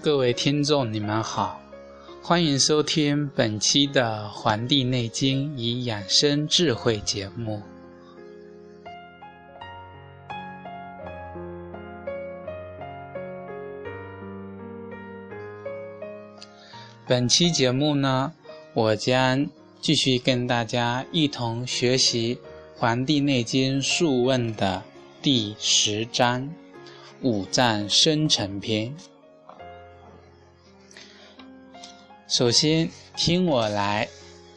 各位听众，你们好，欢迎收听本期的《黄帝内经与养生智慧》节目。本期节目呢，我将继续跟大家一同学习《黄帝内经·素问》的第十章——五脏生成篇。首先，听我来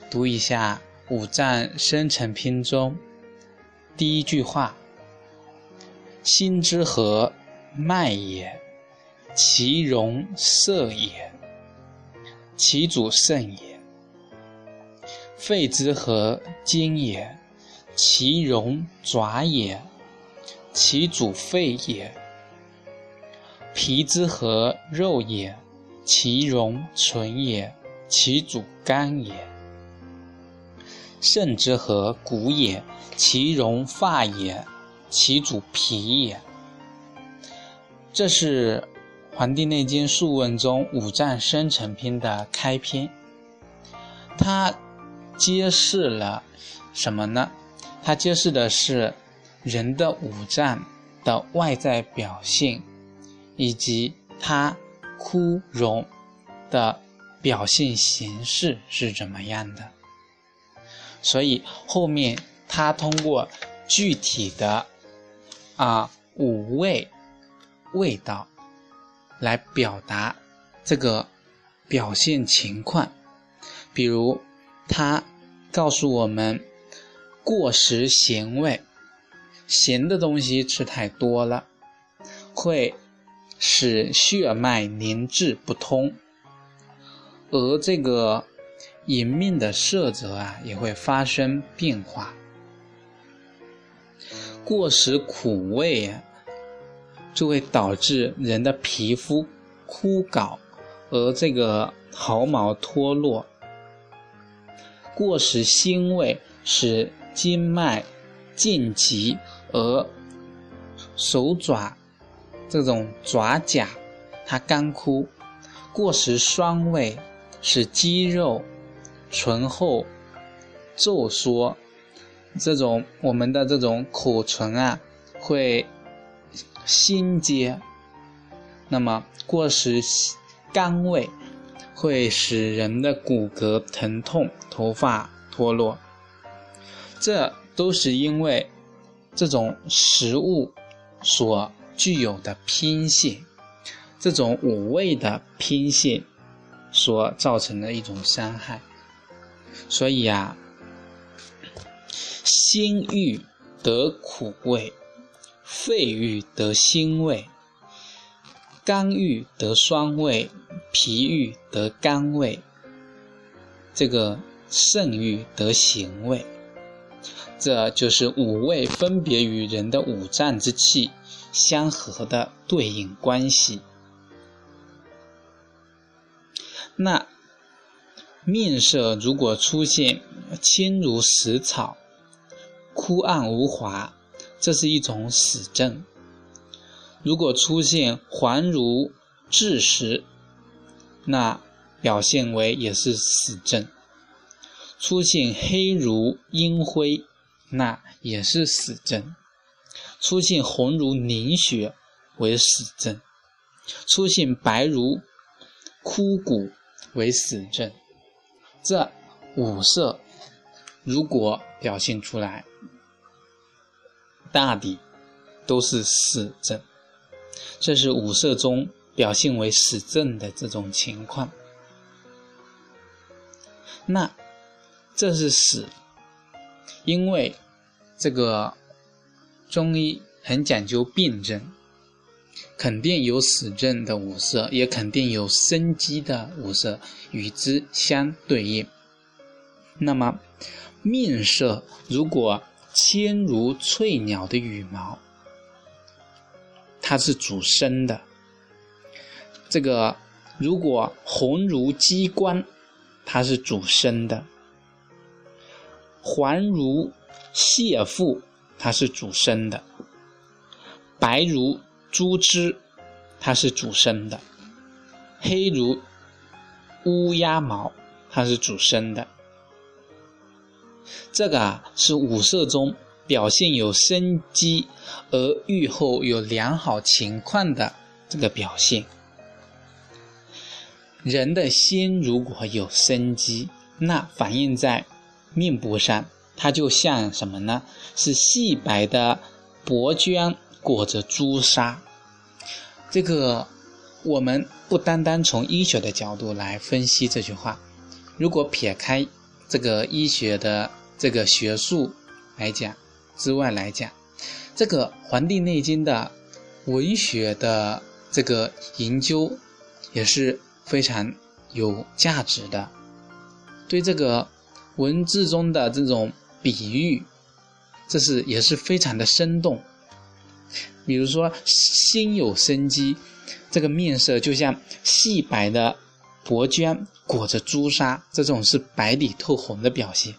读一下《五脏生成篇》中第一句话：“心之和，脉也；其容色也；其主肾也。肺之和，筋也；其容爪也；其主肺也。脾之和，肉也。”其容存也，其主肝也；肾之和骨也，其容发也，其主皮也。这是《黄帝内经·素问》中五脏生成篇的开篇。它揭示了什么呢？它揭示的是人的五脏的外在表现，以及它。枯荣的表现形式是怎么样的？所以后面他通过具体的啊五味味道来表达这个表现情况。比如他告诉我们，过食咸味，咸的东西吃太多了会。使血脉凝滞不通，而这个迎面的色泽啊也会发生变化。过食苦味啊，就会导致人的皮肤枯槁，而这个毫毛脱落。过食腥味，使经脉静急，而手爪。这种爪甲它干枯，过食酸味，使肌肉醇厚皱缩，这种我们的这种口唇啊会心结。那么过食甘味，会使人的骨骼疼痛、头发脱落。这都是因为这种食物所。具有的偏性，这种五味的偏性所造成的一种伤害。所以啊，心欲得苦味，肺欲得辛味，肝欲得酸味，脾欲得甘味，这个肾欲得咸味。这就是五味分别与人的五脏之气。相合的对应关系。那面色如果出现青如死草、枯暗无华，这是一种死症；如果出现黄如炙石，那表现为也是死症；出现黑如阴灰，那也是死症。出现红如凝血为死症，出现白如枯骨为死症。这五色如果表现出来，大抵都是死症。这是五色中表现为死症的这种情况。那这是死，因为这个。中医很讲究病症，肯定有死症的五色，也肯定有生机的五色与之相对应。那么面色如果纤如翠鸟的羽毛，它是主生的；这个如果红如鸡冠，它是主生的；黄如蟹腹，它是主生的；白如猪脂，它是主生的；黑如乌鸦毛，它是主生的。这个啊是五色中表现有生机，而愈后有良好情况的这个表现。人的心如果有生机，那反映在面部上，它就像什么呢？是细白的薄绢裹着朱砂。这个我们不单单从医学的角度来分析这句话，如果撇开这个医学的。这个学术来讲之外来讲，这个《黄帝内经》的文学的这个研究也是非常有价值的。对这个文字中的这种比喻，这是也是非常的生动。比如说，心有生机，这个面色就像细白的薄绢裹着朱砂，这种是白里透红的表现。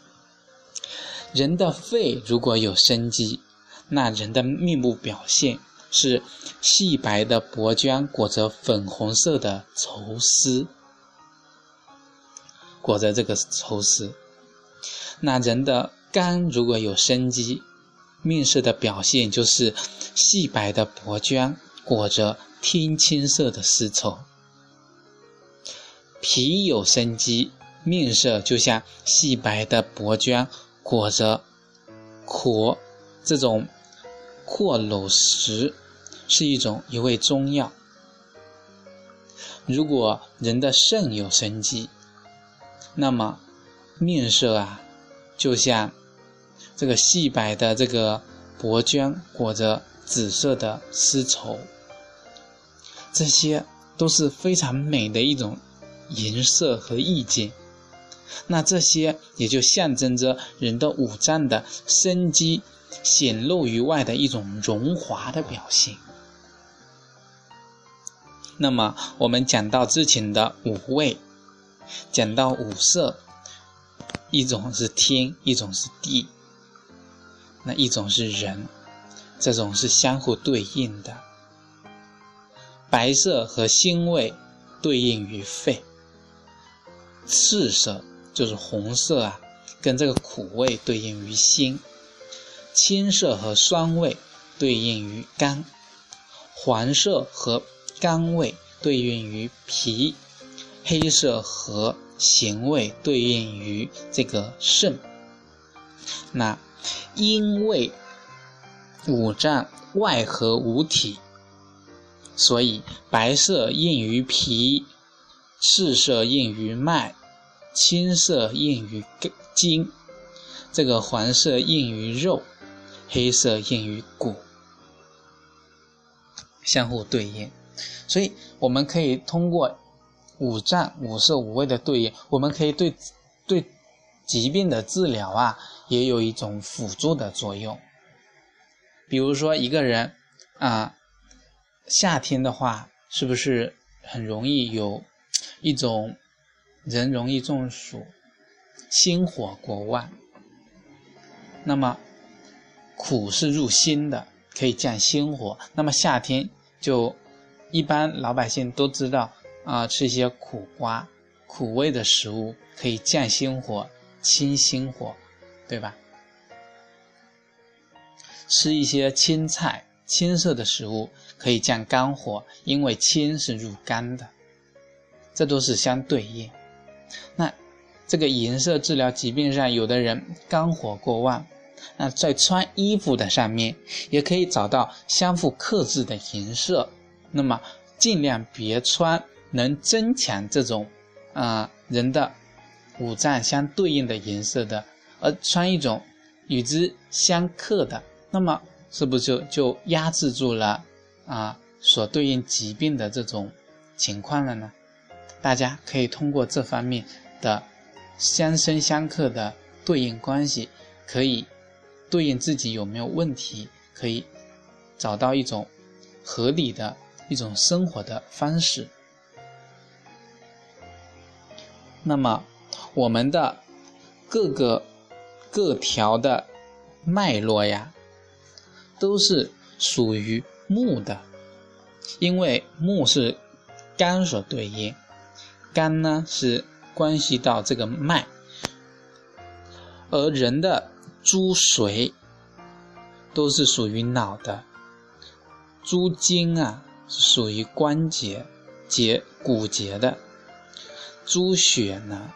人的肺如果有生机，那人的面部表现是细白的薄绢裹着粉红色的绸丝，裹着这个绸丝。那人的肝如果有生机，面色的表现就是细白的薄绢裹着天青色的丝绸。脾有生机，面色就像细白的薄绢。裹着藿这种藿蒌实是一种一味中药。如果人的肾有生机，那么面色啊，就像这个细白的这个薄绢裹着紫色的丝绸，这些都是非常美的一种颜色和意境。那这些也就象征着人的五脏的生机显露于外的一种荣华的表现。那么我们讲到之前的五味，讲到五色，一种是天，一种是地，那一种是人，这种是相互对应的。白色和腥味对应于肺，赤色。就是红色啊，跟这个苦味对应于心；青色和酸味对应于肝；黄色和甘味对应于脾；黑色和咸味对应于这个肾。那因为五脏外合五体，所以白色应于脾，赤色应于脉。青色应于筋，这个黄色应于肉，黑色应于骨，相互对应。所以我们可以通过五脏五色五味的对应，我们可以对对疾病的治疗啊，也有一种辅助的作用。比如说一个人啊，夏天的话，是不是很容易有一种？人容易中暑，心火过旺。那么苦是入心的，可以降心火。那么夏天就一般老百姓都知道啊，吃一些苦瓜、苦味的食物可以降心火、清心火，对吧？吃一些青菜、青色的食物可以降肝火，因为青是入肝的，这都是相对应。那这个颜色治疗疾病上，有的人肝火过旺，那在穿衣服的上面也可以找到相互克制的颜色。那么尽量别穿能增强这种啊人的五脏相对应的颜色的，而穿一种与之相克的，那么是不是就就压制住了啊所对应疾病的这种情况了呢？大家可以通过这方面的相生相克的对应关系，可以对应自己有没有问题，可以找到一种合理的一种生活的方式。那么，我们的各个各条的脉络呀，都是属于木的，因为木是肝所对应，肝呢是关系到这个脉，而人的诸髓都是属于脑的，诸经啊是属于关节节骨节的。诸血呢，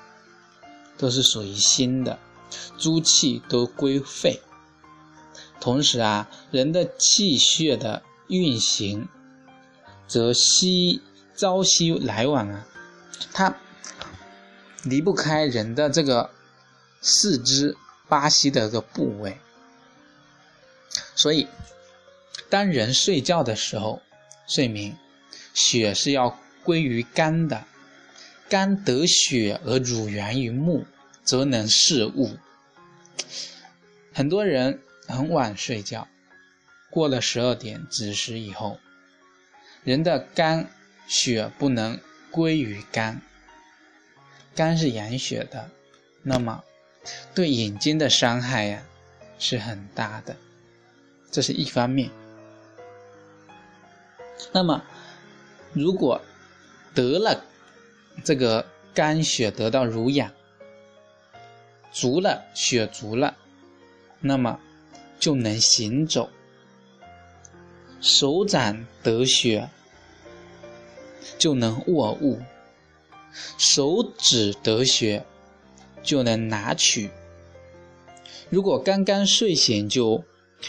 都是属于心的，诸气都归肺。同时啊，人的气血的运行，则息朝夕来往啊，它离不开人的这个四肢八息的一个部位。所以，当人睡觉的时候，睡眠血是要归于肝的。肝得血而乳源于目，则能视物。很多人很晚睡觉，过了十二点子时以后，人的肝血不能归于肝，肝是养血的，那么对眼睛的伤害呀是很大的，这是一方面。那么如果得了，这个肝血得到濡养，足了血足了，那么就能行走。手掌得血，就能握物；手指得血，就能拿取。如果刚刚睡醒就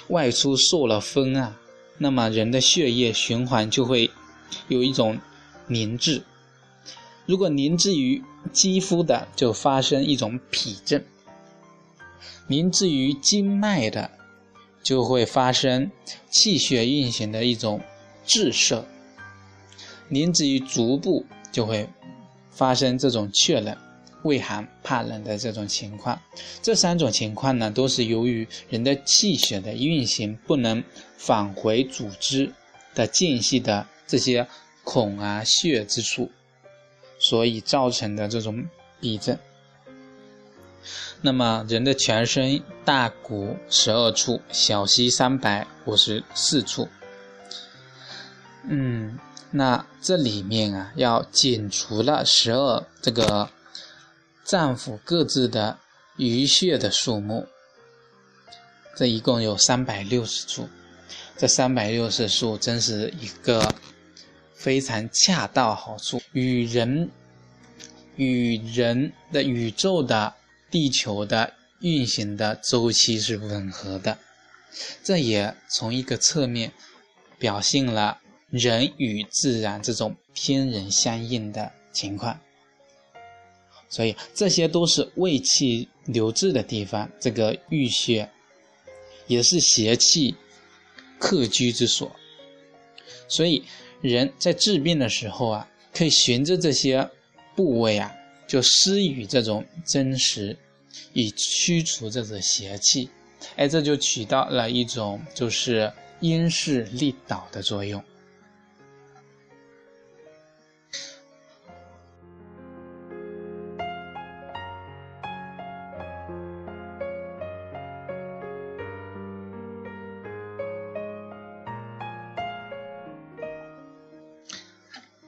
外出受了风啊，那么人的血液循环就会有一种凝滞。如果凝滞于肌肤的，就发生一种痞症；凝滞于经脉的，就会发生气血运行的一种滞涩；凝滞于足部，就会发生这种怯冷、畏寒、怕冷的这种情况。这三种情况呢，都是由于人的气血的运行不能返回组织的间隙的这些孔啊、穴之处。所以造成的这种痹症。那么人的全身大骨十二处，小溪三百五十四处。嗯，那这里面啊，要减除了十二这个脏腑各自的余血的数目，这一共有三百六十处。这三百六十处真是一个。非常恰到好处，与人与人的宇宙的地球的运行的周期是吻合的，这也从一个侧面表现了人与自然这种天人相应的情况。所以这些都是胃气留滞的地方，这个淤血也是邪气客居之所，所以。人在治病的时候啊，可以循着这些部位啊，就施予这种真实，以驱除这种邪气，哎，这就起到了一种就是因势利导的作用。